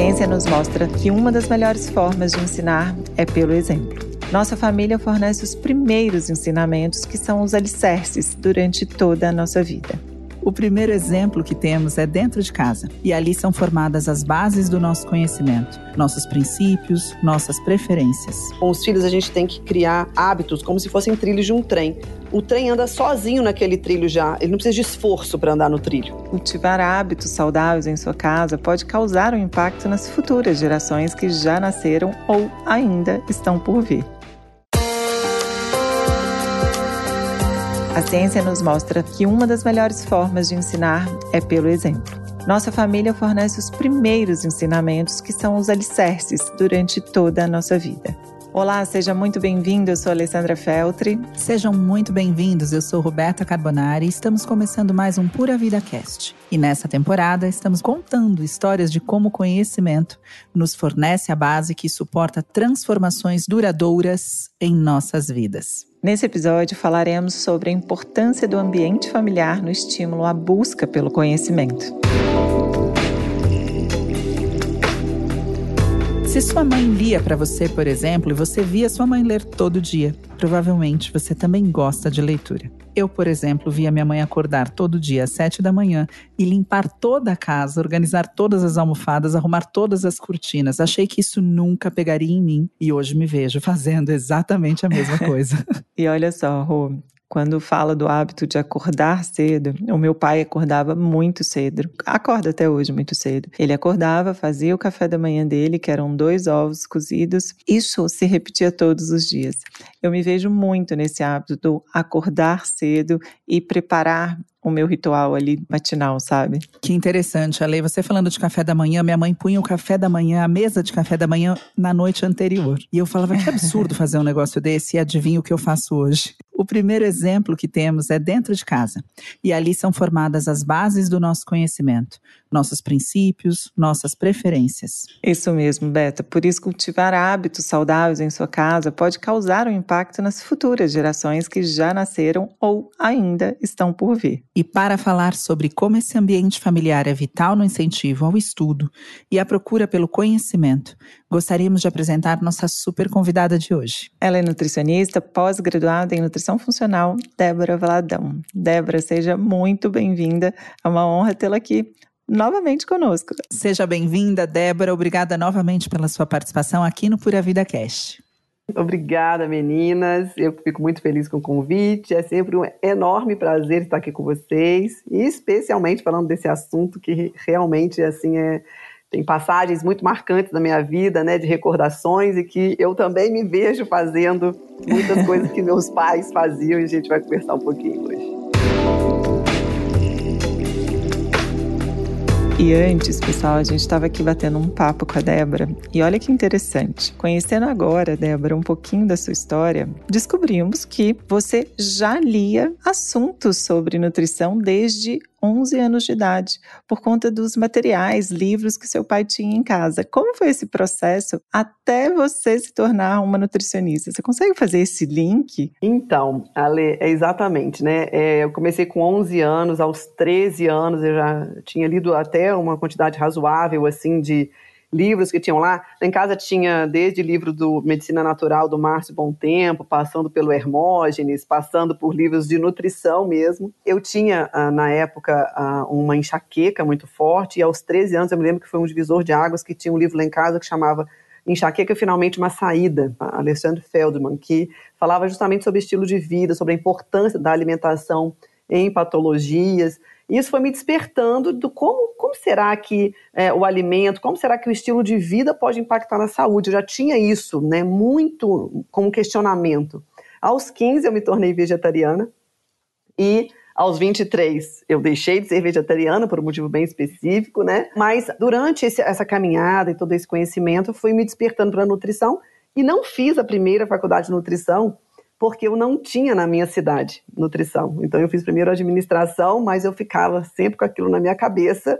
ciência nos mostra que uma das melhores formas de ensinar é pelo exemplo. Nossa família fornece os primeiros ensinamentos que são os alicerces durante toda a nossa vida. O primeiro exemplo que temos é dentro de casa, e ali são formadas as bases do nosso conhecimento, nossos princípios, nossas preferências. Com os filhos, a gente tem que criar hábitos como se fossem trilhos de um trem. O trem anda sozinho naquele trilho já, ele não precisa de esforço para andar no trilho. Cultivar hábitos saudáveis em sua casa pode causar um impacto nas futuras gerações que já nasceram ou ainda estão por vir. A ciência nos mostra que uma das melhores formas de ensinar é pelo exemplo. Nossa família fornece os primeiros ensinamentos que são os alicerces durante toda a nossa vida. Olá, seja muito bem-vindo. Eu sou Alessandra Feltri. Sejam muito bem-vindos. Eu sou Roberta Carbonari e estamos começando mais um Pura Vida Cast. E nessa temporada estamos contando histórias de como o conhecimento nos fornece a base que suporta transformações duradouras em nossas vidas. Nesse episódio falaremos sobre a importância do ambiente familiar no estímulo à busca pelo conhecimento. Se sua mãe lia para você, por exemplo, e você via sua mãe ler todo dia, provavelmente você também gosta de leitura. Eu, por exemplo, via minha mãe acordar todo dia às sete da manhã e limpar toda a casa, organizar todas as almofadas, arrumar todas as cortinas. Achei que isso nunca pegaria em mim e hoje me vejo fazendo exatamente a mesma coisa. e olha só, Rô, quando fala do hábito de acordar cedo, o meu pai acordava muito cedo, acorda até hoje muito cedo. Ele acordava, fazia o café da manhã dele, que eram dois ovos cozidos. Isso se repetia todos os dias. Eu me vejo muito nesse hábito do acordar cedo e preparar o meu ritual ali matinal, sabe? Que interessante, Ale. Você falando de café da manhã, minha mãe punha o café da manhã, a mesa de café da manhã na noite anterior. E eu falava que absurdo fazer um negócio desse e adivinha o que eu faço hoje. O primeiro exemplo que temos é dentro de casa. E ali são formadas as bases do nosso conhecimento, nossos princípios, nossas preferências. Isso mesmo, Beta. Por isso, cultivar hábitos saudáveis em sua casa pode causar um impacto nas futuras gerações que já nasceram ou ainda estão por vir. E para falar sobre como esse ambiente familiar é vital no incentivo ao estudo e à procura pelo conhecimento, gostaríamos de apresentar nossa super convidada de hoje. Ela é nutricionista, pós-graduada em nutrição funcional, Débora Valadão. Débora, seja muito bem-vinda. É uma honra tê-la aqui novamente conosco. Seja bem-vinda, Débora. Obrigada novamente pela sua participação aqui no Pura Vida Cast. Obrigada, meninas. Eu fico muito feliz com o convite. É sempre um enorme prazer estar aqui com vocês, e especialmente falando desse assunto que realmente assim é tem passagens muito marcantes da minha vida, né, de recordações e que eu também me vejo fazendo muitas coisas que meus pais faziam e a gente vai conversar um pouquinho hoje. E antes, pessoal, a gente estava aqui batendo um papo com a Débora. E olha que interessante. Conhecendo agora, Débora, um pouquinho da sua história, descobrimos que você já lia assuntos sobre nutrição desde 11 anos de idade, por conta dos materiais, livros que seu pai tinha em casa. Como foi esse processo até você se tornar uma nutricionista? Você consegue fazer esse link? Então, Ale, é exatamente, né? É, eu comecei com 11 anos, aos 13 anos eu já tinha lido até uma quantidade razoável, assim, de livros que tinham lá. Em casa tinha desde livro do Medicina Natural do Márcio Bom Tempo, passando pelo Hermógenes, passando por livros de nutrição mesmo. Eu tinha, ah, na época, ah, uma enxaqueca muito forte, e aos 13 anos eu me lembro que foi um divisor de águas que tinha um livro lá em casa que chamava Enxaqueca Finalmente uma Saída, Alexandre Feldman, que falava justamente sobre estilo de vida, sobre a importância da alimentação em patologias. Isso foi me despertando do como, como será que é, o alimento, como será que o estilo de vida pode impactar na saúde. Eu já tinha isso, né, muito como questionamento. Aos 15 eu me tornei vegetariana e aos 23 eu deixei de ser vegetariana por um motivo bem específico, né? Mas durante esse, essa caminhada e todo esse conhecimento, eu fui me despertando para a nutrição e não fiz a primeira faculdade de nutrição porque eu não tinha na minha cidade nutrição. Então eu fiz primeiro administração, mas eu ficava sempre com aquilo na minha cabeça.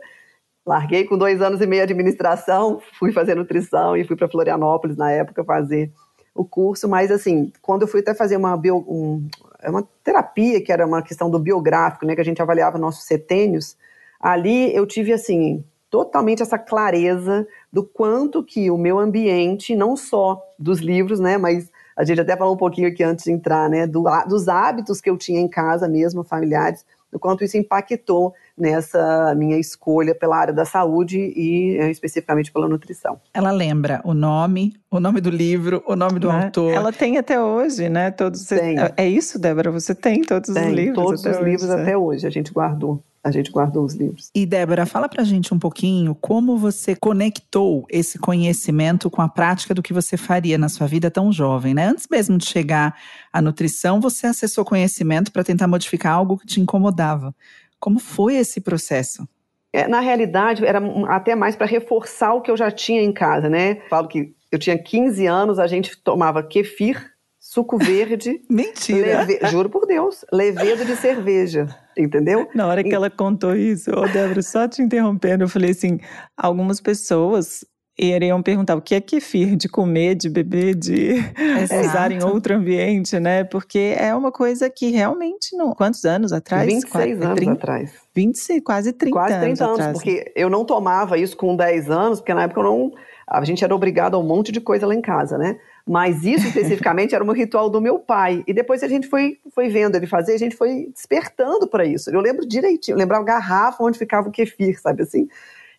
Larguei com dois anos e meio administração, fui fazer nutrição e fui para Florianópolis na época fazer o curso. Mas assim, quando eu fui até fazer uma, bio, um, é uma terapia, que era uma questão do biográfico, né, que a gente avaliava nossos setênios, ali eu tive assim totalmente essa clareza do quanto que o meu ambiente, não só dos livros, né, mas a gente até falou um pouquinho aqui antes de entrar, né, do, dos hábitos que eu tinha em casa mesmo, familiares, do quanto isso impactou nessa minha escolha pela área da saúde e eh, especificamente pela nutrição. Ela lembra o nome, o nome do livro, o nome do né? autor. Ela tem até hoje, né? Todos tem. É isso, Débora? Você tem todos tem, os livros? Todos os hoje, livros até hoje, a gente guardou a gente guardou os livros. E Débora, fala pra gente um pouquinho como você conectou esse conhecimento com a prática do que você faria na sua vida tão jovem, né? Antes mesmo de chegar à nutrição, você acessou conhecimento para tentar modificar algo que te incomodava. Como foi esse processo? É, na realidade, era até mais para reforçar o que eu já tinha em casa, né? Falo que eu tinha 15 anos, a gente tomava kefir, suco verde. Mentira! Leve... Juro por Deus, levedo de cerveja, entendeu? Na hora que ela contou isso, ô Débora, só te interrompendo, eu falei assim: algumas pessoas iriam perguntar o que é kefir, de comer, de beber, de Exato. usar em outro ambiente, né? Porque é uma coisa que realmente não. Quantos anos atrás? 26 anos 30, atrás. 26, quase 30 quase 30 anos. anos, atrás. porque eu não tomava isso com 10 anos, porque na época eu não. A gente era obrigado a um monte de coisa lá em casa, né? Mas isso especificamente era um ritual do meu pai. E depois a gente foi, foi vendo ele fazer, a gente foi despertando para isso. Eu lembro direitinho, eu lembrava a garrafa onde ficava o kefir, sabe assim?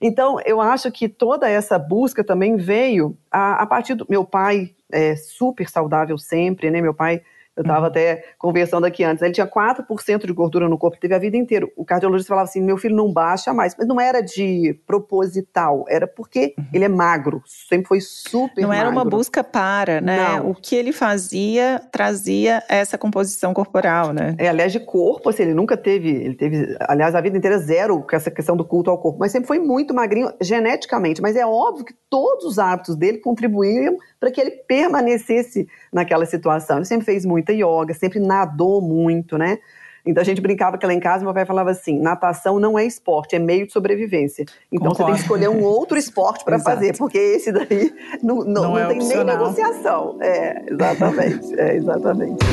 Então, eu acho que toda essa busca também veio a, a partir do meu pai, é, super saudável sempre, né? Meu pai eu estava até conversando aqui antes. Ele tinha 4% de gordura no corpo, teve a vida inteira. O cardiologista falava assim: meu filho não baixa mais. Mas não era de proposital, era porque uhum. ele é magro, sempre foi super Não magro. era uma busca para, né? Não. O que ele fazia trazia essa composição corporal, né? É, aliás, de corpo, assim, ele nunca teve, ele teve, aliás, a vida inteira zero com essa questão do culto ao corpo, mas sempre foi muito magrinho geneticamente. Mas é óbvio que todos os hábitos dele contribuíam para que ele permanecesse naquela situação. Ele sempre fez muita yoga, sempre nadou muito, né? Então a gente brincava que lá em casa meu pai falava assim: natação não é esporte, é meio de sobrevivência. Então Concordo. você tem que escolher um outro esporte para fazer, porque esse daí não, não, não, não é tem opcional. nem negociação. É, exatamente. É, exatamente.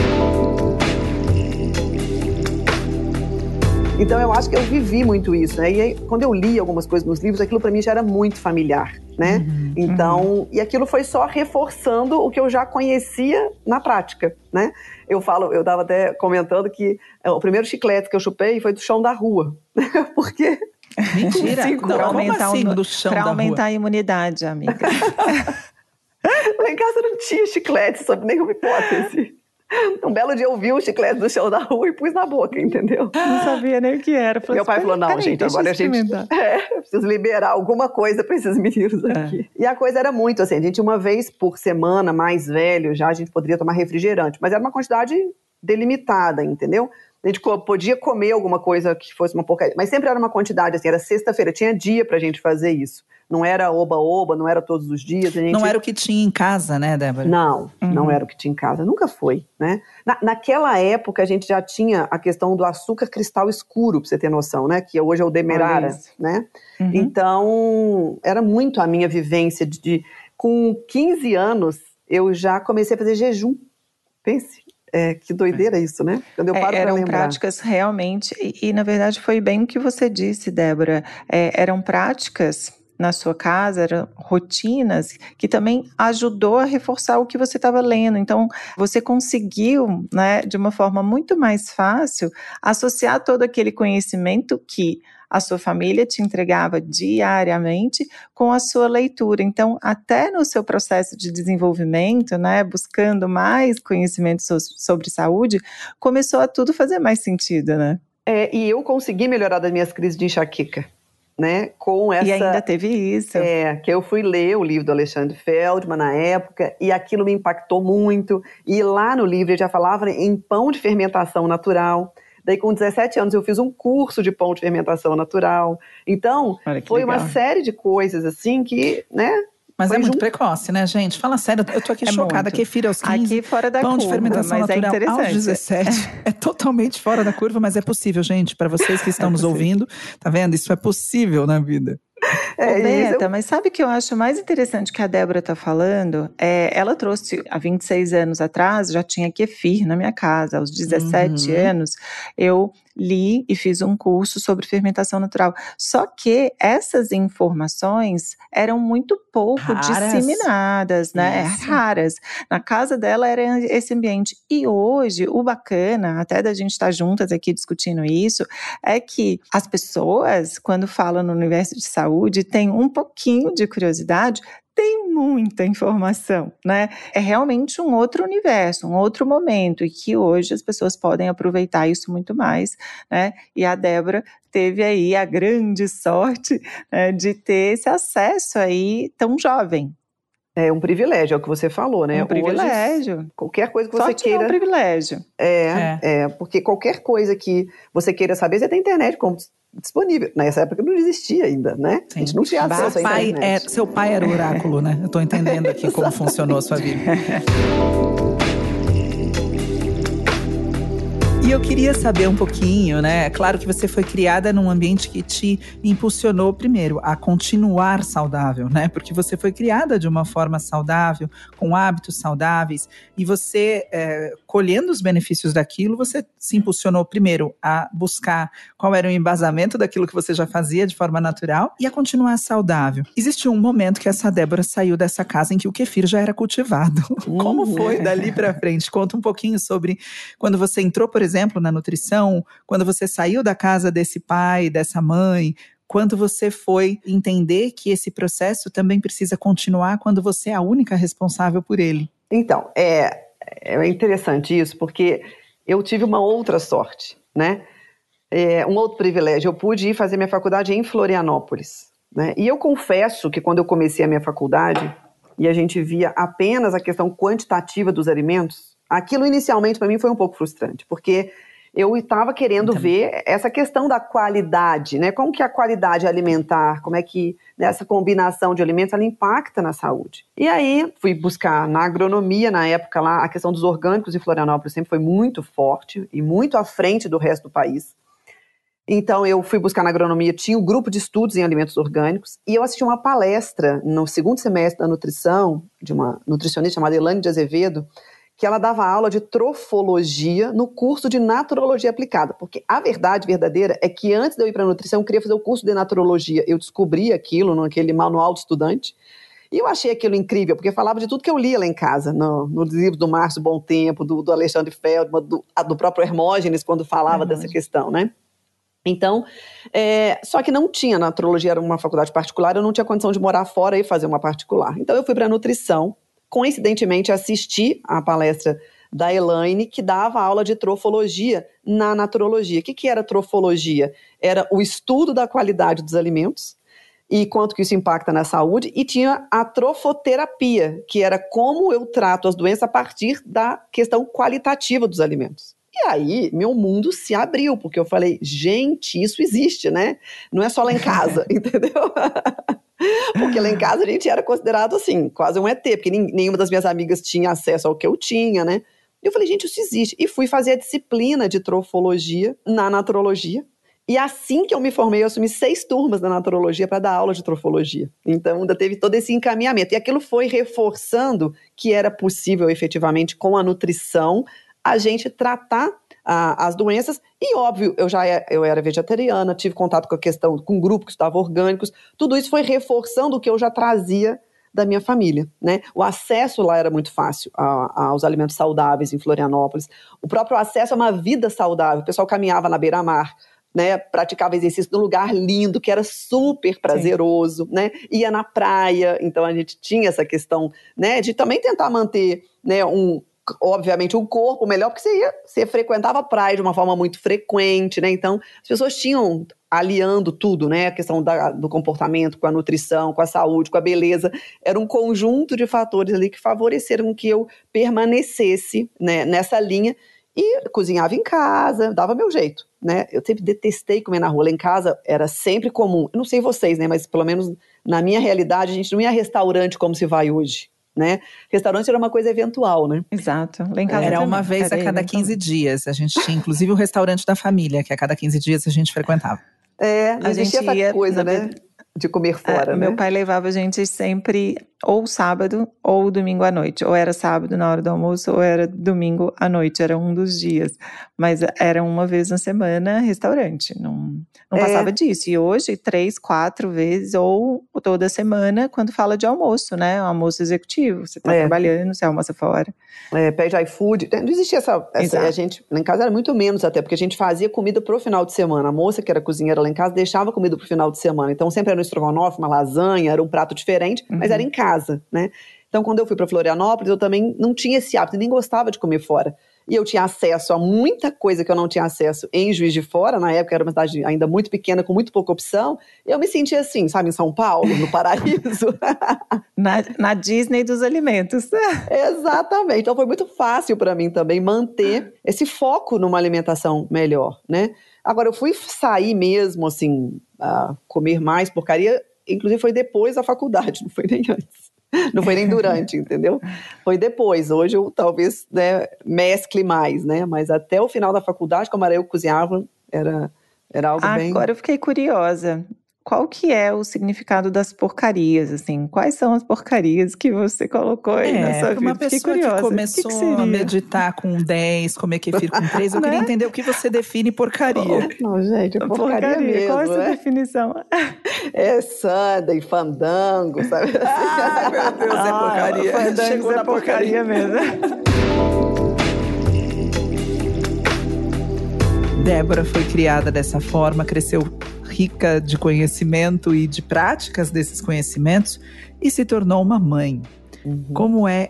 Então eu acho que eu vivi muito isso, né? E aí, quando eu li algumas coisas nos livros, aquilo para mim já era muito familiar, né? Uhum, então, uhum. e aquilo foi só reforçando o que eu já conhecia na prática, né? Eu falo, eu estava até comentando que é, o primeiro chiclete que eu chupei foi do chão da rua, porque Mentira, para aumentar, assim, do chão pra aumentar a imunidade, amiga. Lá em casa não tinha chiclete, sob nenhuma hipótese. Um belo dia eu vi o chiclete do chão da rua e pus na boca, entendeu? Não sabia nem o que era. Falei, Meu pai falou: não, gente, agora a gente. É, preciso liberar alguma coisa para esses meninos é. aqui. É. E a coisa era muito assim: a gente, uma vez por semana, mais velho, já a gente poderia tomar refrigerante, mas era uma quantidade delimitada, entendeu? A gente podia comer alguma coisa que fosse uma porcaria, mas sempre era uma quantidade, assim, era sexta-feira, tinha dia pra gente fazer isso. Não era oba-oba, não era todos os dias. Gente... Não era o que tinha em casa, né, Débora? Não, uhum. não era o que tinha em casa, nunca foi, né? Na, naquela época a gente já tinha a questão do açúcar cristal escuro, pra você ter noção, né? Que hoje é o demerara, né? Uhum. Então, era muito a minha vivência de, de... Com 15 anos, eu já comecei a fazer jejum. Pense, é, que doideira isso, né? Quando eu paro é, eram práticas realmente, e, e, na verdade foi bem o que você disse, Débora. É, eram práticas na sua casa, eram rotinas que também ajudou a reforçar o que você estava lendo. Então, você conseguiu, né, de uma forma muito mais fácil, associar todo aquele conhecimento que a sua família te entregava diariamente com a sua leitura. Então, até no seu processo de desenvolvimento, né, buscando mais conhecimento so sobre saúde, começou a tudo fazer mais sentido, né? É, e eu consegui melhorar das minhas crises de enxaqueca. Né, com essa. E ainda teve isso. É, que eu fui ler o livro do Alexandre Feldman na época, e aquilo me impactou muito. E lá no livro ele já falava em pão de fermentação natural. Daí, com 17 anos, eu fiz um curso de pão de fermentação natural. Então, foi legal. uma série de coisas assim que, né? Mas é muito junto. precoce, né, gente? Fala sério, eu tô aqui é chocada. Muito. Kefir aos 15, aqui fora da pão curva, de fermentação é natural é aos 17. É. é totalmente fora da curva, mas é possível, gente. Para vocês que estão é nos ouvindo, tá vendo? Isso é possível na vida. É Ô, Beta, isso. mas sabe o que eu acho mais interessante que a Débora está falando? É, ela trouxe há 26 anos atrás, já tinha kefir na minha casa. Aos 17 uhum. anos, eu li e fiz um curso sobre fermentação natural. Só que essas informações eram muito pouco raras. disseminadas, né? Isso. Raras. Na casa dela era esse ambiente. E hoje, o bacana, até da gente estar juntas aqui discutindo isso, é que as pessoas, quando falam no universo de saúde, têm um pouquinho de curiosidade tem muita informação, né? É realmente um outro universo, um outro momento, e que hoje as pessoas podem aproveitar isso muito mais, né? E a Débora teve aí a grande sorte né, de ter esse acesso aí tão jovem, é um privilégio, é o que você falou, né? Um privilégio. Hoje, qualquer coisa que você Sorte queira. É um privilégio. É, é, é, porque qualquer coisa que você queira saber, você tem internet como disponível. Nessa época não existia ainda, né? Sim. A gente não tinha acesso à internet. É, seu pai era o oráculo, né? Eu tô entendendo aqui como funcionou a sua vida. E eu queria saber um pouquinho, né? É claro que você foi criada num ambiente que te impulsionou primeiro a continuar saudável, né? Porque você foi criada de uma forma saudável, com hábitos saudáveis, e você, é, colhendo os benefícios daquilo, você se impulsionou primeiro a buscar qual era o embasamento daquilo que você já fazia de forma natural e a continuar saudável. Existiu um momento que essa Débora saiu dessa casa em que o kefir já era cultivado. Como foi dali para frente? Conta um pouquinho sobre quando você entrou, por exemplo, exemplo, na nutrição, quando você saiu da casa desse pai, dessa mãe, quando você foi entender que esse processo também precisa continuar quando você é a única responsável por ele? Então, é, é interessante isso, porque eu tive uma outra sorte, né? É, um outro privilégio. Eu pude ir fazer minha faculdade em Florianópolis. Né? E eu confesso que quando eu comecei a minha faculdade e a gente via apenas a questão quantitativa dos alimentos, aquilo inicialmente para mim foi um pouco frustrante, porque eu estava querendo então. ver essa questão da qualidade, né? Como que a qualidade alimentar, como é que essa combinação de alimentos ela impacta na saúde. E aí fui buscar na agronomia, na época lá, a questão dos orgânicos em Florianópolis sempre foi muito forte e muito à frente do resto do país. Então eu fui buscar na agronomia, tinha um grupo de estudos em alimentos orgânicos e eu assisti uma palestra no segundo semestre da nutrição de uma nutricionista chamada Elane de Azevedo, que ela dava aula de trofologia no curso de naturologia aplicada. Porque a verdade verdadeira é que antes de eu ir para a nutrição, eu queria fazer o curso de naturologia. Eu descobri aquilo naquele manual de estudante. E eu achei aquilo incrível, porque falava de tudo que eu lia lá em casa, no, no livro do Márcio Bom Tempo, do, do Alexandre Feldman, do, do, próprio Hermógenes, quando falava uhum. dessa questão, né? Então, é, só que não tinha, naturologia era uma faculdade particular, eu não tinha condição de morar fora e fazer uma particular. Então eu fui para a nutrição, coincidentemente, assisti a palestra da Elaine, que dava aula de trofologia na naturologia. O que, que era trofologia? Era o estudo da qualidade dos alimentos e quanto que isso impacta na saúde, e tinha a trofoterapia, que era como eu trato as doenças a partir da questão qualitativa dos alimentos. E aí, meu mundo se abriu, porque eu falei, gente, isso existe, né? Não é só lá em casa, entendeu? Porque lá em casa a gente era considerado assim, quase um ET, porque nenhuma das minhas amigas tinha acesso ao que eu tinha, né? Eu falei, gente, isso existe. E fui fazer a disciplina de trofologia na naturologia. E assim que eu me formei, eu assumi seis turmas da naturologia para dar aula de trofologia. Então, ainda teve todo esse encaminhamento. E aquilo foi reforçando que era possível, efetivamente, com a nutrição, a gente tratar as doenças. E óbvio, eu já é, eu era vegetariana, tive contato com a questão com um grupo que estava orgânicos. Tudo isso foi reforçando o que eu já trazia da minha família, né? O acesso lá era muito fácil a, aos alimentos saudáveis em Florianópolis. O próprio acesso a uma vida saudável. O pessoal caminhava na beira-mar, né? Praticava exercício num lugar lindo, que era super prazeroso, Sim. né? Ia na praia, então a gente tinha essa questão, né? De também tentar manter, né? Um, obviamente, um corpo melhor, porque você, ia, você frequentava a praia de uma forma muito frequente, né? Então, as pessoas tinham aliando tudo, né? A questão da, do comportamento com a nutrição, com a saúde, com a beleza. Era um conjunto de fatores ali que favoreceram que eu permanecesse né, nessa linha e cozinhava em casa, dava meu jeito, né? Eu sempre detestei comer na rua. Lá em casa era sempre comum. Eu não sei vocês, né? Mas pelo menos na minha realidade, a gente não ia a restaurante como se vai hoje né? Restaurante era uma coisa eventual, né? Exato. Lá em casa era uma vez a cada 15 dias. A gente tinha, inclusive, o restaurante da família, que a cada 15 dias a gente frequentava. É, a gente essa ia, coisa, né? de comer é, fora. Né? Meu pai levava a gente sempre ou sábado ou domingo à noite. Ou era sábado na hora do almoço, ou era domingo à noite, era um dos dias. Mas era uma vez na semana restaurante, não, não é. passava disso. E hoje, três, quatro vezes, ou toda semana, quando fala de almoço, né? almoço executivo. Você está é. trabalhando, você almoça fora. É, pede iFood. Não existia essa. essa a gente, lá em casa era muito menos até, porque a gente fazia comida pro final de semana. A moça, que era cozinheira lá em casa, deixava comida pro final de semana. Então sempre era um estrogonofe, uma lasanha, era um prato diferente, uhum. mas era em casa, né? Então, quando eu fui para Florianópolis, eu também não tinha esse hábito, nem gostava de comer fora e eu tinha acesso a muita coisa que eu não tinha acesso em Juiz de Fora, na época era uma cidade ainda muito pequena, com muito pouca opção, eu me sentia assim, sabe, em São Paulo, no paraíso. na, na Disney dos alimentos. Exatamente, então foi muito fácil para mim também manter esse foco numa alimentação melhor, né? Agora, eu fui sair mesmo, assim, a comer mais porcaria, inclusive foi depois da faculdade, não foi nem antes. Não foi nem durante, entendeu? Foi depois. Hoje eu talvez né, mescle mais, né? Mas até o final da faculdade, como era eu que cozinhava, era, era algo Agora bem. Agora eu fiquei curiosa qual que é o significado das porcarias, assim? Quais são as porcarias que você colocou aí é, na sua vida? Uma pessoa que começou que que a meditar com 10, comer kefir com 3, eu queria né? entender o que você define porcaria. Oh, não, gente, porcaria, porcaria mesmo, Qual é a sua é? definição? É Sunday, fandango, sabe? Ai, meu Deus, é ah, porcaria. Ah, Chegou é na porcaria, porcaria mesmo. Débora foi criada dessa forma, cresceu rica de conhecimento e de práticas desses conhecimentos e se tornou uma mãe. Uhum. Como é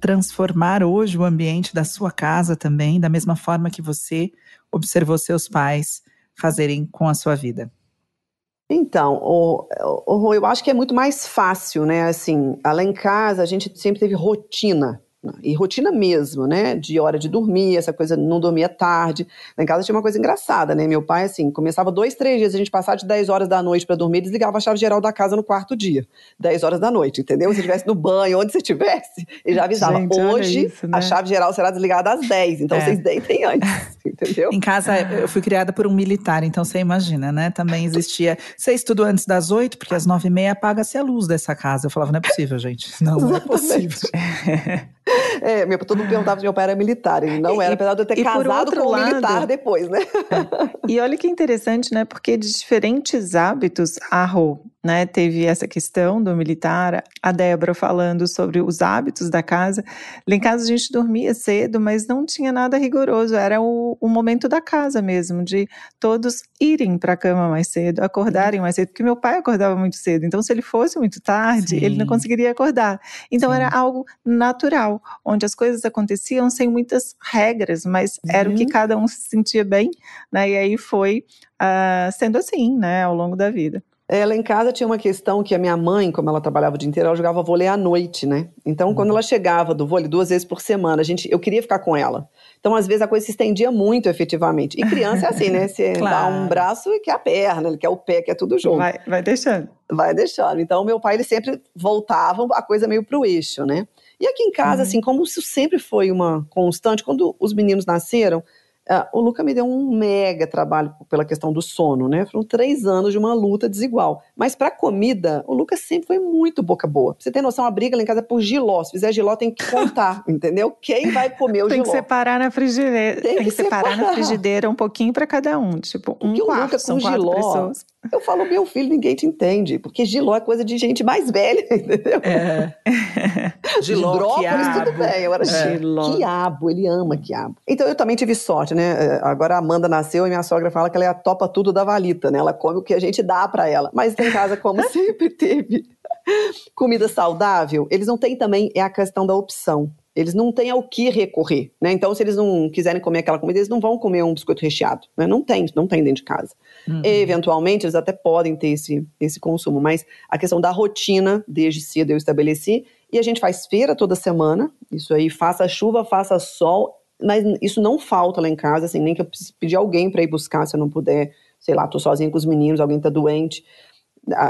transformar hoje o ambiente da sua casa também, da mesma forma que você observou seus pais fazerem com a sua vida? Então, o, o, eu acho que é muito mais fácil, né? Assim, lá em casa a gente sempre teve rotina e rotina mesmo, né? De hora de dormir, essa coisa, não dormia tarde. Lá em casa tinha uma coisa engraçada, né? Meu pai, assim, começava dois, três dias, a gente passava de 10 horas da noite para dormir, desligava a chave geral da casa no quarto dia. 10 horas da noite, entendeu? Se estivesse no banho, onde você estivesse, ele já avisava. Gente, Hoje, isso, né? a chave geral será desligada às 10, então é. vocês deitem antes, entendeu? Em casa, eu fui criada por um militar, então você imagina, né? Também existia. Você estudou antes das 8, porque às 9 e meia apaga-se a luz dessa casa. Eu falava, não é possível, gente. Não, não é possível. É, meu, todo mundo perguntava se meu pai era militar. Ele não era, apesar de eu ter e casado com um militar depois, né? E olha que interessante, né? Porque de diferentes hábitos, a Rô né, teve essa questão do militar, a Débora falando sobre os hábitos da casa. Lá em casa a gente dormia cedo, mas não tinha nada rigoroso, era o, o momento da casa mesmo, de todos irem para a cama mais cedo, acordarem mais cedo, porque meu pai acordava muito cedo, então se ele fosse muito tarde, Sim. ele não conseguiria acordar. Então Sim. era algo natural, onde as coisas aconteciam sem muitas regras, mas uhum. era o que uhum. cada um se sentia bem, né, e aí foi uh, sendo assim, né, ao longo da vida. Ela em casa tinha uma questão que a minha mãe, como ela trabalhava o dia inteiro, ela jogava vôlei à noite, né? Então, uhum. quando ela chegava do vôlei duas vezes por semana, a gente, eu queria ficar com ela. Então, às vezes, a coisa se estendia muito, efetivamente. E criança é assim, né? Você claro. dá um braço e quer a perna, ele quer o pé, quer tudo junto. Vai, vai deixando. Vai deixando. Então, meu pai, ele sempre voltava a coisa meio pro eixo, né? E aqui em casa, uhum. assim, como isso sempre foi uma constante, quando os meninos nasceram, Uh, o Luca me deu um mega trabalho pela questão do sono, né? Foram três anos de uma luta desigual. Mas para comida, o Lucas sempre foi muito boca boa. Pra você tem noção, a briga lá em casa é por giló. Se fizer giló, tem que contar, entendeu? Quem vai comer o tem giló? Tem que separar na frigideira. Tem, tem que, separar, separar, na frigideira um pouquinho para cada um. Tipo, um porque quarto, o Luca com giló, pessoas. Eu falo, meu filho, ninguém te entende. Porque giló é coisa de gente mais velha, entendeu? É. giló, Brócolis, quiabo. tudo bem. Agora, é. giló. quiabo, ele ama quiabo. Então, eu também tive sorte, né? É, agora a Amanda nasceu e minha sogra fala que ela é a topa tudo da valita, né? Ela come o que a gente dá para ela. Mas em casa, como sempre teve comida saudável, eles não têm também, é a questão da opção. Eles não têm ao que recorrer, né? Então, se eles não quiserem comer aquela comida, eles não vão comer um biscoito recheado, né? Não tem, não tem dentro de casa. Uhum. Eventualmente, eles até podem ter esse, esse consumo, mas a questão da rotina, desde cedo eu estabeleci, e a gente faz feira toda semana, isso aí, faça chuva, faça sol, mas isso não falta lá em casa, assim, nem que eu pedir alguém para ir buscar se eu não puder, sei lá, tô sozinha com os meninos, alguém tá doente.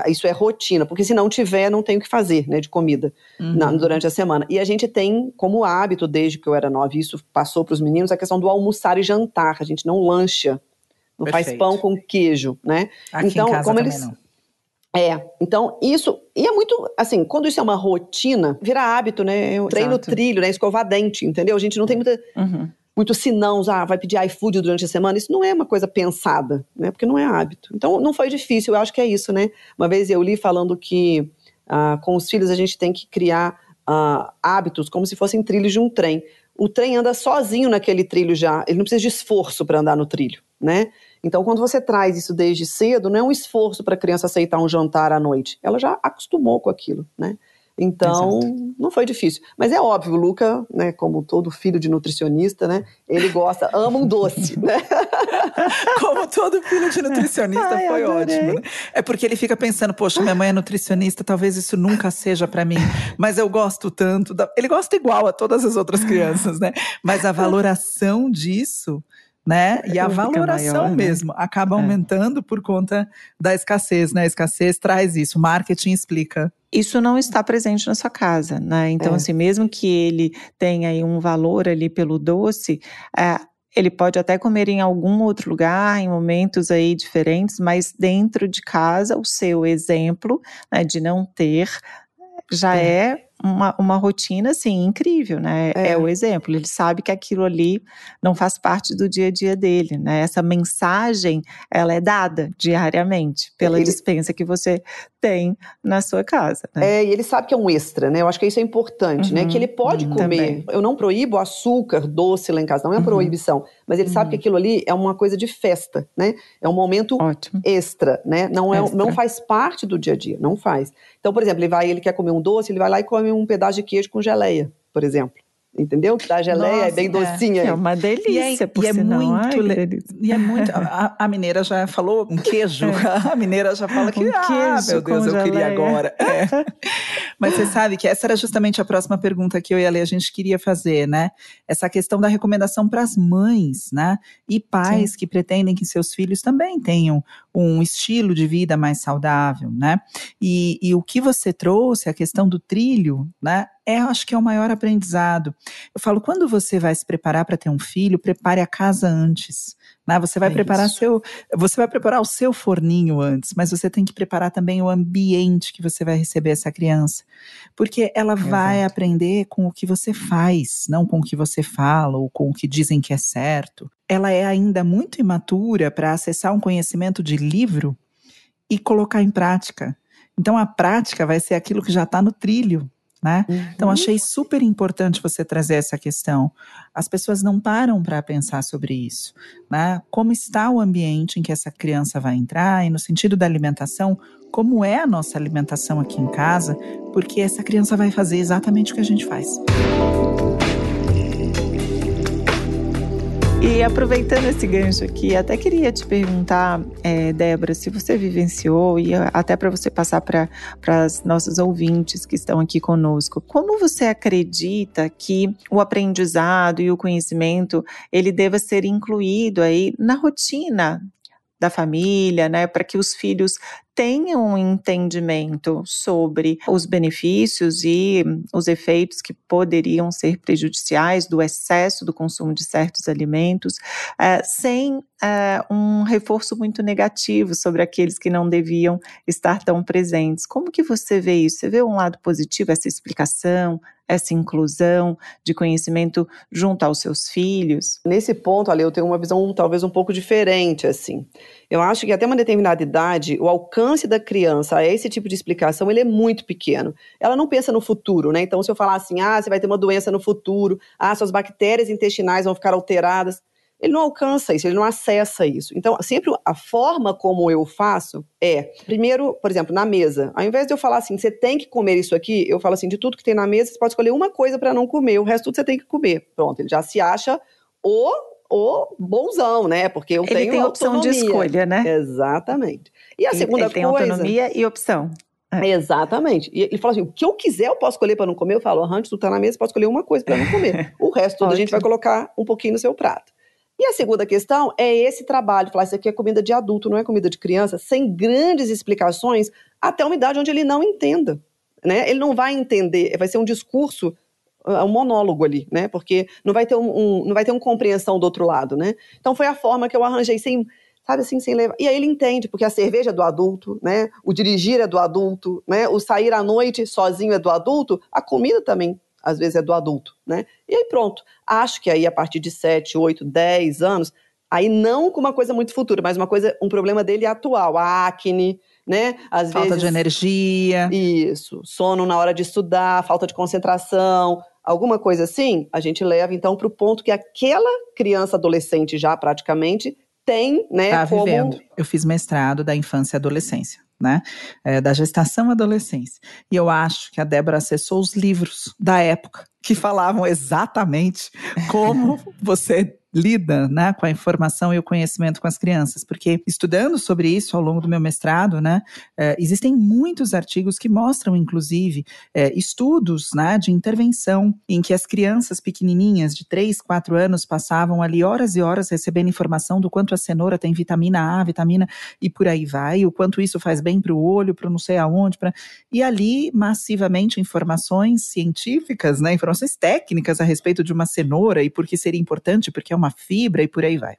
Isso é rotina, porque se não tiver, não tem o que fazer, né, de comida uhum. na, durante a semana. E a gente tem como hábito, desde que eu era nova, e isso passou para os meninos, a questão do almoçar e jantar. A gente não lancha, não Perfeito. faz pão com queijo, né? Aqui então, como eles. Não. É, então isso, e é muito, assim, quando isso é uma rotina, vira hábito, né? Eu treino trilho, né? Escovar dente, entendeu? A gente não tem muita, uhum. Muito sinão, ah, vai pedir iFood durante a semana, isso não é uma coisa pensada, né? Porque não é hábito. Então não foi difícil, eu acho que é isso, né? Uma vez eu li falando que ah, com os filhos a gente tem que criar ah, hábitos como se fossem trilhos de um trem. O trem anda sozinho naquele trilho já, ele não precisa de esforço para andar no trilho, né? Então, quando você traz isso desde cedo, não é um esforço para a criança aceitar um jantar à noite. Ela já acostumou com aquilo, né? Então, Exato. não foi difícil. Mas é óbvio, o Luca, né, como todo filho de nutricionista, né, ele gosta, ama um doce, né? como todo filho de nutricionista, Ai, foi adorei. ótimo. Né? É porque ele fica pensando, poxa, minha mãe é nutricionista, talvez isso nunca seja para mim, mas eu gosto tanto. Da... Ele gosta igual a todas as outras crianças, né? Mas a valoração disso né? E a valoração maior, né? mesmo acaba é. aumentando por conta da escassez, né? A escassez traz isso, o marketing explica. Isso não está presente na sua casa, né? Então, é. assim, mesmo que ele tenha aí um valor ali pelo doce, é, ele pode até comer em algum outro lugar, em momentos aí diferentes, mas dentro de casa, o seu exemplo né, de não ter já é, é uma, uma rotina assim incrível, né? É. é. o exemplo. Ele sabe que aquilo ali não faz parte do dia a dia dele, né? Essa mensagem ela é dada diariamente pela ele... dispensa que você tem na sua casa. Né? É, e ele sabe que é um extra, né? Eu acho que isso é importante, uhum, né? Que ele pode uhum, comer. Também. Eu não proíbo açúcar doce lá em casa, não é uhum. proibição. Mas ele sabe que uhum. aquilo ali é uma coisa de festa, né? É um momento Ótimo. extra, né? Não, é, extra. não faz parte do dia a dia, não faz. Então, por exemplo, ele vai, ele quer comer um doce, ele vai lá e come um pedaço de queijo com geleia, por exemplo entendeu? Da geleia Nossa, é bem docinha. É, é uma delícia, e é, por e é sinal. muito, Ai, e é muito. A, a, mineira já falou um queijo. É. A mineira já fala que um ah, meu Deus, eu geleia. queria agora. É. Mas você sabe que essa era justamente a próxima pergunta que eu e a Lê a gente queria fazer, né? Essa questão da recomendação para as mães, né? E pais Sim. que pretendem que seus filhos também tenham um estilo de vida mais saudável, né? E, e o que você trouxe, a questão do trilho, né? É, acho que é o maior aprendizado. Eu falo, quando você vai se preparar para ter um filho, prepare a casa antes. Né? Você vai é preparar isso. seu, você vai preparar o seu forninho antes, mas você tem que preparar também o ambiente que você vai receber essa criança, porque ela Exato. vai aprender com o que você faz, não com o que você fala ou com o que dizem que é certo. Ela é ainda muito imatura para acessar um conhecimento de livro e colocar em prática. Então a prática vai ser aquilo que já está no trilho, né? Uhum. Então achei super importante você trazer essa questão. As pessoas não param para pensar sobre isso, né? Como está o ambiente em que essa criança vai entrar e no sentido da alimentação, como é a nossa alimentação aqui em casa, porque essa criança vai fazer exatamente o que a gente faz. E aproveitando esse gancho aqui, até queria te perguntar, é, Débora, se você vivenciou, e até para você passar para os nossos ouvintes que estão aqui conosco, como você acredita que o aprendizado e o conhecimento ele deva ser incluído aí na rotina da família, né, para que os filhos tenham um entendimento sobre os benefícios e os efeitos que poderiam ser prejudiciais do excesso do consumo de certos alimentos, uh, sem uh, um reforço muito negativo sobre aqueles que não deviam estar tão presentes. Como que você vê isso? Você vê um lado positivo, essa explicação, essa inclusão de conhecimento junto aos seus filhos? Nesse ponto, Ale, eu tenho uma visão talvez um pouco diferente, assim. Eu acho que até uma determinada idade, o alcance da criança a esse tipo de explicação, ele é muito pequeno. Ela não pensa no futuro, né? Então, se eu falar assim, ah, você vai ter uma doença no futuro, ah, suas bactérias intestinais vão ficar alteradas, ele não alcança isso, ele não acessa isso. Então, sempre a forma como eu faço é, primeiro, por exemplo, na mesa, ao invés de eu falar assim, você tem que comer isso aqui, eu falo assim, de tudo que tem na mesa, você pode escolher uma coisa para não comer, o resto tudo você tem que comer. Pronto, ele já se acha o o bonzão, né? Porque eu ele tenho tem opção autonomia. de escolha, né? Exatamente. E a ele, segunda ele tem coisa. autonomia e opção. É. Exatamente. E ele fala assim: o que eu quiser eu posso escolher para não comer. Eu falo, antes tu tá na mesa, pode escolher uma coisa para não comer. O resto tudo a gente vai colocar um pouquinho no seu prato. E a segunda questão é esse trabalho, falar isso aqui é comida de adulto, não é comida de criança, sem grandes explicações, até uma idade onde ele não entenda. Né? Ele não vai entender, vai ser um discurso um monólogo ali, né? Porque não vai ter um, um, não vai ter uma compreensão do outro lado, né? Então foi a forma que eu arranjei sem sabe assim, sem levar. E aí ele entende, porque a cerveja é do adulto, né? O dirigir é do adulto, né? O sair à noite sozinho é do adulto, a comida também às vezes é do adulto, né? E aí pronto. Acho que aí a partir de 7, 8, 10 anos, aí não com uma coisa muito futura, mas uma coisa, um problema dele atual, a acne, né? Às falta vezes, de energia. Isso, sono na hora de estudar, falta de concentração, alguma coisa assim, a gente leva então para o ponto que aquela criança adolescente já praticamente tem, né? Tá como... vivendo. Eu fiz mestrado da infância e adolescência. Né, é, da gestação à adolescência. E eu acho que a Débora acessou os livros da época que falavam exatamente como você lida né, com a informação e o conhecimento com as crianças, porque estudando sobre isso ao longo do meu mestrado, né, é, existem muitos artigos que mostram, inclusive, é, estudos né, de intervenção em que as crianças pequenininhas de 3, 4 anos passavam ali horas e horas recebendo informação do quanto a cenoura tem vitamina A, vitamina e por aí vai, o quanto isso faz bem para o olho, para não sei aonde, pra... e ali massivamente informações científicas, né, informações técnicas a respeito de uma cenoura e por que seria importante, porque é uma fibra e por aí vai.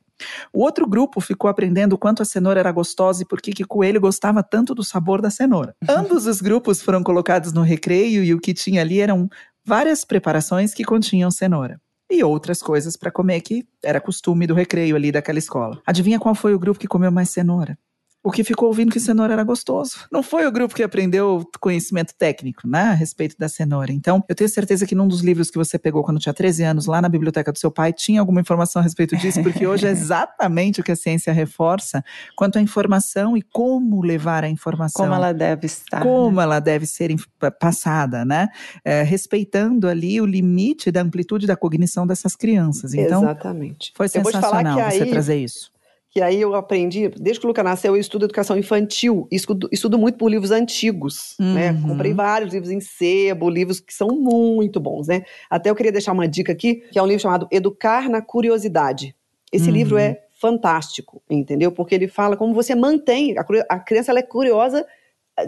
O outro grupo ficou aprendendo o quanto a cenoura era gostosa e por que o coelho gostava tanto do sabor da cenoura. Ambos os grupos foram colocados no recreio e o que tinha ali eram várias preparações que continham cenoura e outras coisas para comer que era costume do recreio ali daquela escola. Adivinha qual foi o grupo que comeu mais cenoura? O que ficou ouvindo que cenoura era gostoso. Não foi o grupo que aprendeu conhecimento técnico, né, a respeito da cenoura. Então, eu tenho certeza que num dos livros que você pegou quando tinha 13 anos, lá na biblioteca do seu pai, tinha alguma informação a respeito disso, porque hoje é exatamente o que a ciência reforça quanto à informação e como levar a informação. Como ela deve estar. Como né? ela deve ser passada, né? É, respeitando ali o limite da amplitude da cognição dessas crianças. Então, exatamente. Foi sensacional você aí, trazer isso que aí eu aprendi, desde que o Luca nasceu, eu estudo educação infantil, estudo, estudo muito por livros antigos, né? uhum. né? Comprei vários livros em sebo, livros que são muito bons, né? Até eu queria deixar uma dica aqui, que é um livro chamado Educar na Curiosidade. Esse uhum. livro é fantástico, entendeu? Porque ele fala como você mantém, a, a criança ela é curiosa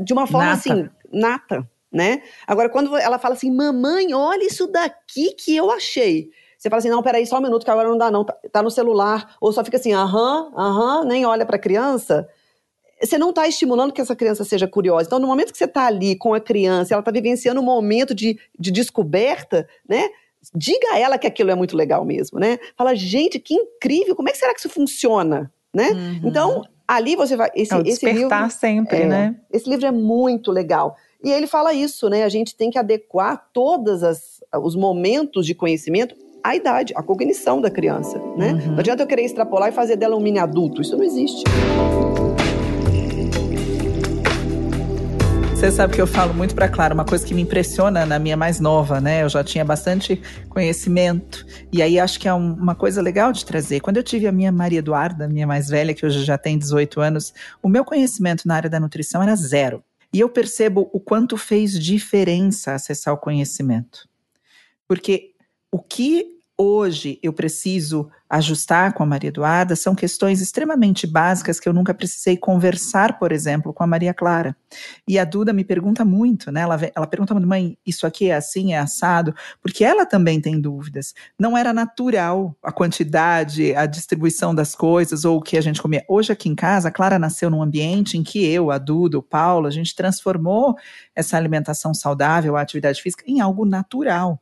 de uma forma nata. assim, nata, né? Agora, quando ela fala assim, mamãe, olha isso daqui que eu achei. Você fala assim, não, peraí, só um minuto que agora não dá não, tá, tá no celular, ou só fica assim, aham, aham, nem olha para a criança, você não está estimulando que essa criança seja curiosa. Então, no momento que você está ali com a criança, ela está vivenciando um momento de, de descoberta, né? Diga a ela que aquilo é muito legal mesmo, né? Fala, gente, que incrível, como é que será que isso funciona, né? Uhum. Então, ali você vai... Esse, é esse livro, sempre, é, né? Esse livro é muito legal. E ele fala isso, né? A gente tem que adequar todos os momentos de conhecimento a idade, a cognição da criança, né? Uhum. Não adianta eu querer extrapolar e fazer dela um mini adulto, isso não existe. Você sabe que eu falo muito para Clara, uma coisa que me impressiona na minha mais nova, né? Eu já tinha bastante conhecimento. E aí acho que é um, uma coisa legal de trazer. Quando eu tive a minha Maria Eduarda, minha mais velha, que hoje já tem 18 anos, o meu conhecimento na área da nutrição era zero. E eu percebo o quanto fez diferença acessar o conhecimento. Porque o que hoje eu preciso ajustar com a Maria Eduarda são questões extremamente básicas que eu nunca precisei conversar, por exemplo, com a Maria Clara. E a Duda me pergunta muito, né? Ela, ela pergunta mãe, isso aqui é assim, é assado? Porque ela também tem dúvidas. Não era natural a quantidade, a distribuição das coisas ou o que a gente comia. Hoje aqui em casa, a Clara nasceu num ambiente em que eu, a Duda, o Paulo, a gente transformou essa alimentação saudável, a atividade física, em algo natural.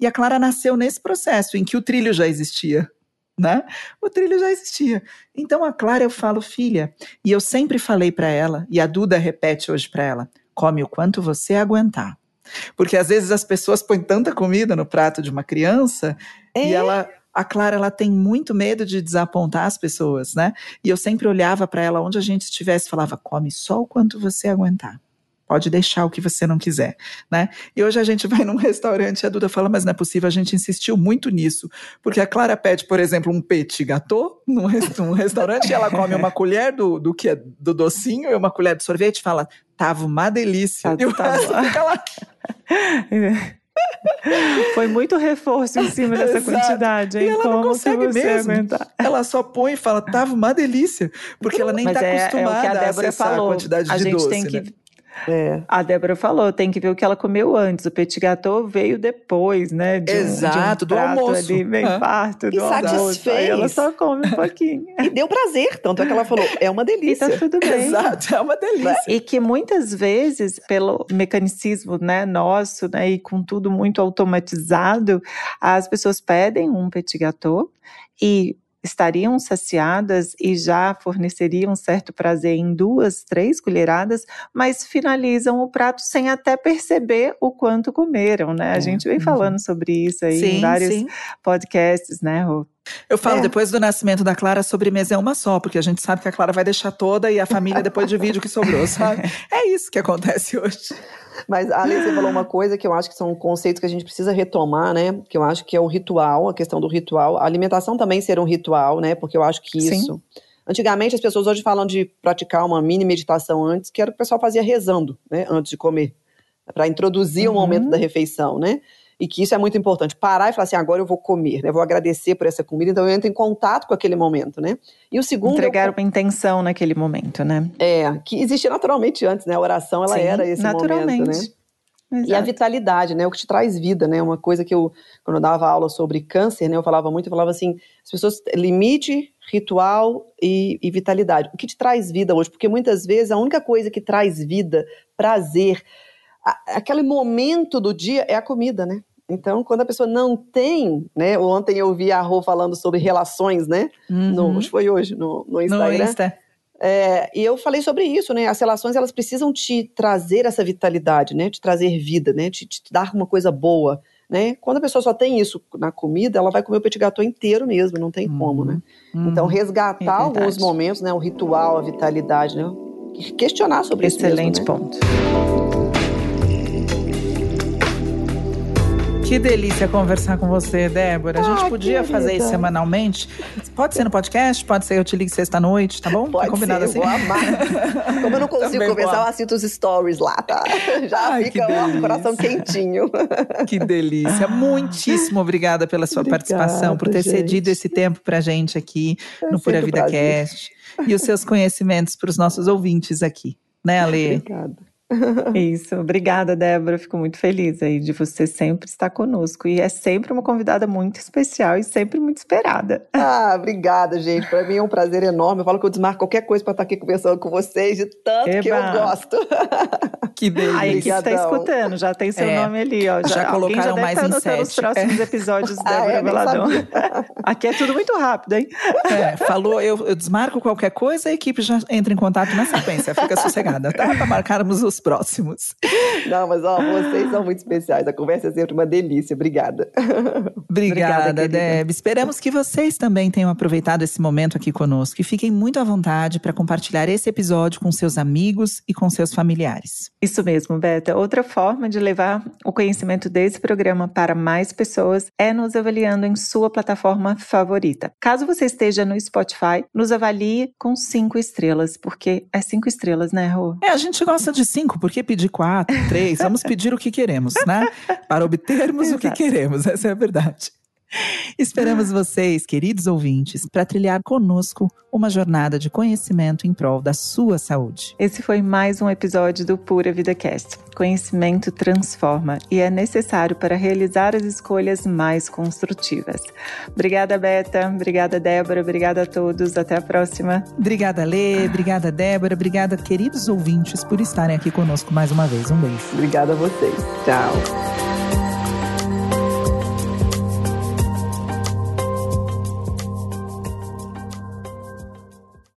E a Clara nasceu nesse processo em que o trilho já existia. Né? O trilho já existia. Então a Clara eu falo, filha, e eu sempre falei para ela, e a Duda repete hoje para ela: come o quanto você aguentar. Porque às vezes as pessoas põem tanta comida no prato de uma criança é. e ela a Clara ela tem muito medo de desapontar as pessoas, né? E eu sempre olhava para ela onde a gente estivesse, falava: come só o quanto você aguentar. Pode deixar o que você não quiser, né? E hoje a gente vai num restaurante e a Duda fala, mas não é possível, a gente insistiu muito nisso. Porque a Clara pede, por exemplo, um petit gâteau num, num restaurante e ela come uma colher do, do que é do docinho e uma colher de sorvete e fala, tava uma delícia. Tá, e o tá fica lá. Foi muito reforço em cima dessa Exato. quantidade, hein? E ela Como não consegue mesmo. Aguentar? Ela só põe e fala, tava uma delícia. Porque ela nem está é, acostumada é o que a, a falou. a quantidade a de gente doce, tem né? que É. A Débora falou, tem que ver o que ela comeu antes. O petit gâteau veio depois, né? De Exato, um, de um do almoço. Ali, bem é. farto do e almoço. Aí ela só come um pouquinho. e deu prazer, tanto é que ela falou, é uma delícia. E tá tudo bem. Exato, é uma delícia. E que muitas vezes, pelo mecanicismo né, nosso, né, e com tudo muito automatizado, as pessoas pedem um petit gâteau e estariam saciadas e já forneceriam certo prazer em duas, três colheradas, mas finalizam o prato sem até perceber o quanto comeram, né? É. A gente vem uhum. falando sobre isso aí sim, em vários sim. podcasts, né, Rô? Eu falo é. depois do nascimento da Clara, a sobremesa é uma só, porque a gente sabe que a Clara vai deixar toda e a família depois divide o que sobrou, sabe? É isso que acontece hoje. Mas a você falou uma coisa que eu acho que são conceitos que a gente precisa retomar, né? Que eu acho que é o ritual, a questão do ritual. A alimentação também ser um ritual, né? Porque eu acho que isso. Sim. Antigamente as pessoas hoje falam de praticar uma mini meditação antes, que era o que o pessoal fazia rezando, né? Antes de comer. Para introduzir uhum. o momento da refeição, né? E que isso é muito importante. Parar e falar assim, agora eu vou comer, né? Vou agradecer por essa comida, então eu entro em contato com aquele momento, né? E o segundo... Entregar eu... uma intenção naquele momento, né? É, que existia naturalmente antes, né? A oração, ela Sim, era esse naturalmente. momento, né? Exato. E a vitalidade, né? O que te traz vida, né? Uma coisa que eu, quando eu dava aula sobre câncer, né? Eu falava muito, eu falava assim, as pessoas, limite, ritual e, e vitalidade. O que te traz vida hoje? Porque muitas vezes a única coisa que traz vida, prazer, aquele momento do dia é a comida, né? Então, quando a pessoa não tem, né? Ontem eu vi a Rô falando sobre relações, né? Uhum. No, acho que foi hoje, no, no Instagram. No Insta. É, e eu falei sobre isso, né? As relações elas precisam te trazer essa vitalidade, né? Te trazer vida, né? Te, te dar uma coisa boa, né? Quando a pessoa só tem isso na comida, ela vai comer o petit gâteau inteiro mesmo, não tem uhum. como, né? Uhum. Então resgatar é alguns momentos, né? O ritual, a vitalidade, né? Questionar sobre Excelente isso. Excelente ponto. Que delícia conversar com você, Débora. A gente ah, podia querida. fazer isso semanalmente. Pode ser no podcast, pode ser eu te ligo sexta-noite, tá bom? Pode tá combinado ser, assim? Amar. Como eu não consigo Também conversar, eu assisto os stories lá, tá? Já Ai, fica o coração quentinho. Que delícia. Muitíssimo obrigada pela sua obrigada, participação, por ter gente. cedido esse tempo pra gente aqui é no Pura Vida Cast. E os seus conhecimentos para os nossos ouvintes aqui. Né, Ale? Obrigada. Isso, obrigada, Débora. Fico muito feliz aí de você sempre estar conosco. E é sempre uma convidada muito especial e sempre muito esperada. Ah, obrigada, gente. Para mim é um prazer enorme. Eu falo que eu desmarco qualquer coisa para estar aqui conversando com vocês, de tanto Eba. que eu gosto. Que delícia. Aí que está escutando, já tem seu é. nome ali, ó. Já, já colocaram já mais em sete. Nos próximos é. episódios, Débora ah, é, Veladão. Aqui é tudo muito rápido, hein? É, falou, eu, eu, desmarco qualquer coisa, a equipe já entra em contato na sequência. Fica sossegada, tá? Para marcarmos os próximos. Não, mas ó, vocês são muito especiais. A conversa é sempre uma delícia. Obrigada. Obrigada, Obrigada Deb. Esperamos que vocês também tenham aproveitado esse momento aqui conosco e fiquem muito à vontade para compartilhar esse episódio com seus amigos e com seus familiares. Isso mesmo, Beta. Outra forma de levar o conhecimento desse programa para mais pessoas é nos avaliando em sua plataforma favorita. Caso você esteja no Spotify, nos avalie com cinco estrelas, porque é cinco estrelas, né, Rô? É, a gente gosta de cinco, por que pedir quatro, três? Vamos pedir o que queremos, né? Para obtermos o que queremos, essa é a verdade. Esperamos vocês, queridos ouvintes, para trilhar conosco uma jornada de conhecimento em prol da sua saúde. Esse foi mais um episódio do Pura Vida Cast. Conhecimento transforma e é necessário para realizar as escolhas mais construtivas. Obrigada, Beta. Obrigada, Débora. Obrigada a todos. Até a próxima. Obrigada, Lê. Obrigada, Débora. Obrigada, queridos ouvintes, por estarem aqui conosco mais uma vez. Um beijo. Obrigada a vocês. Tchau.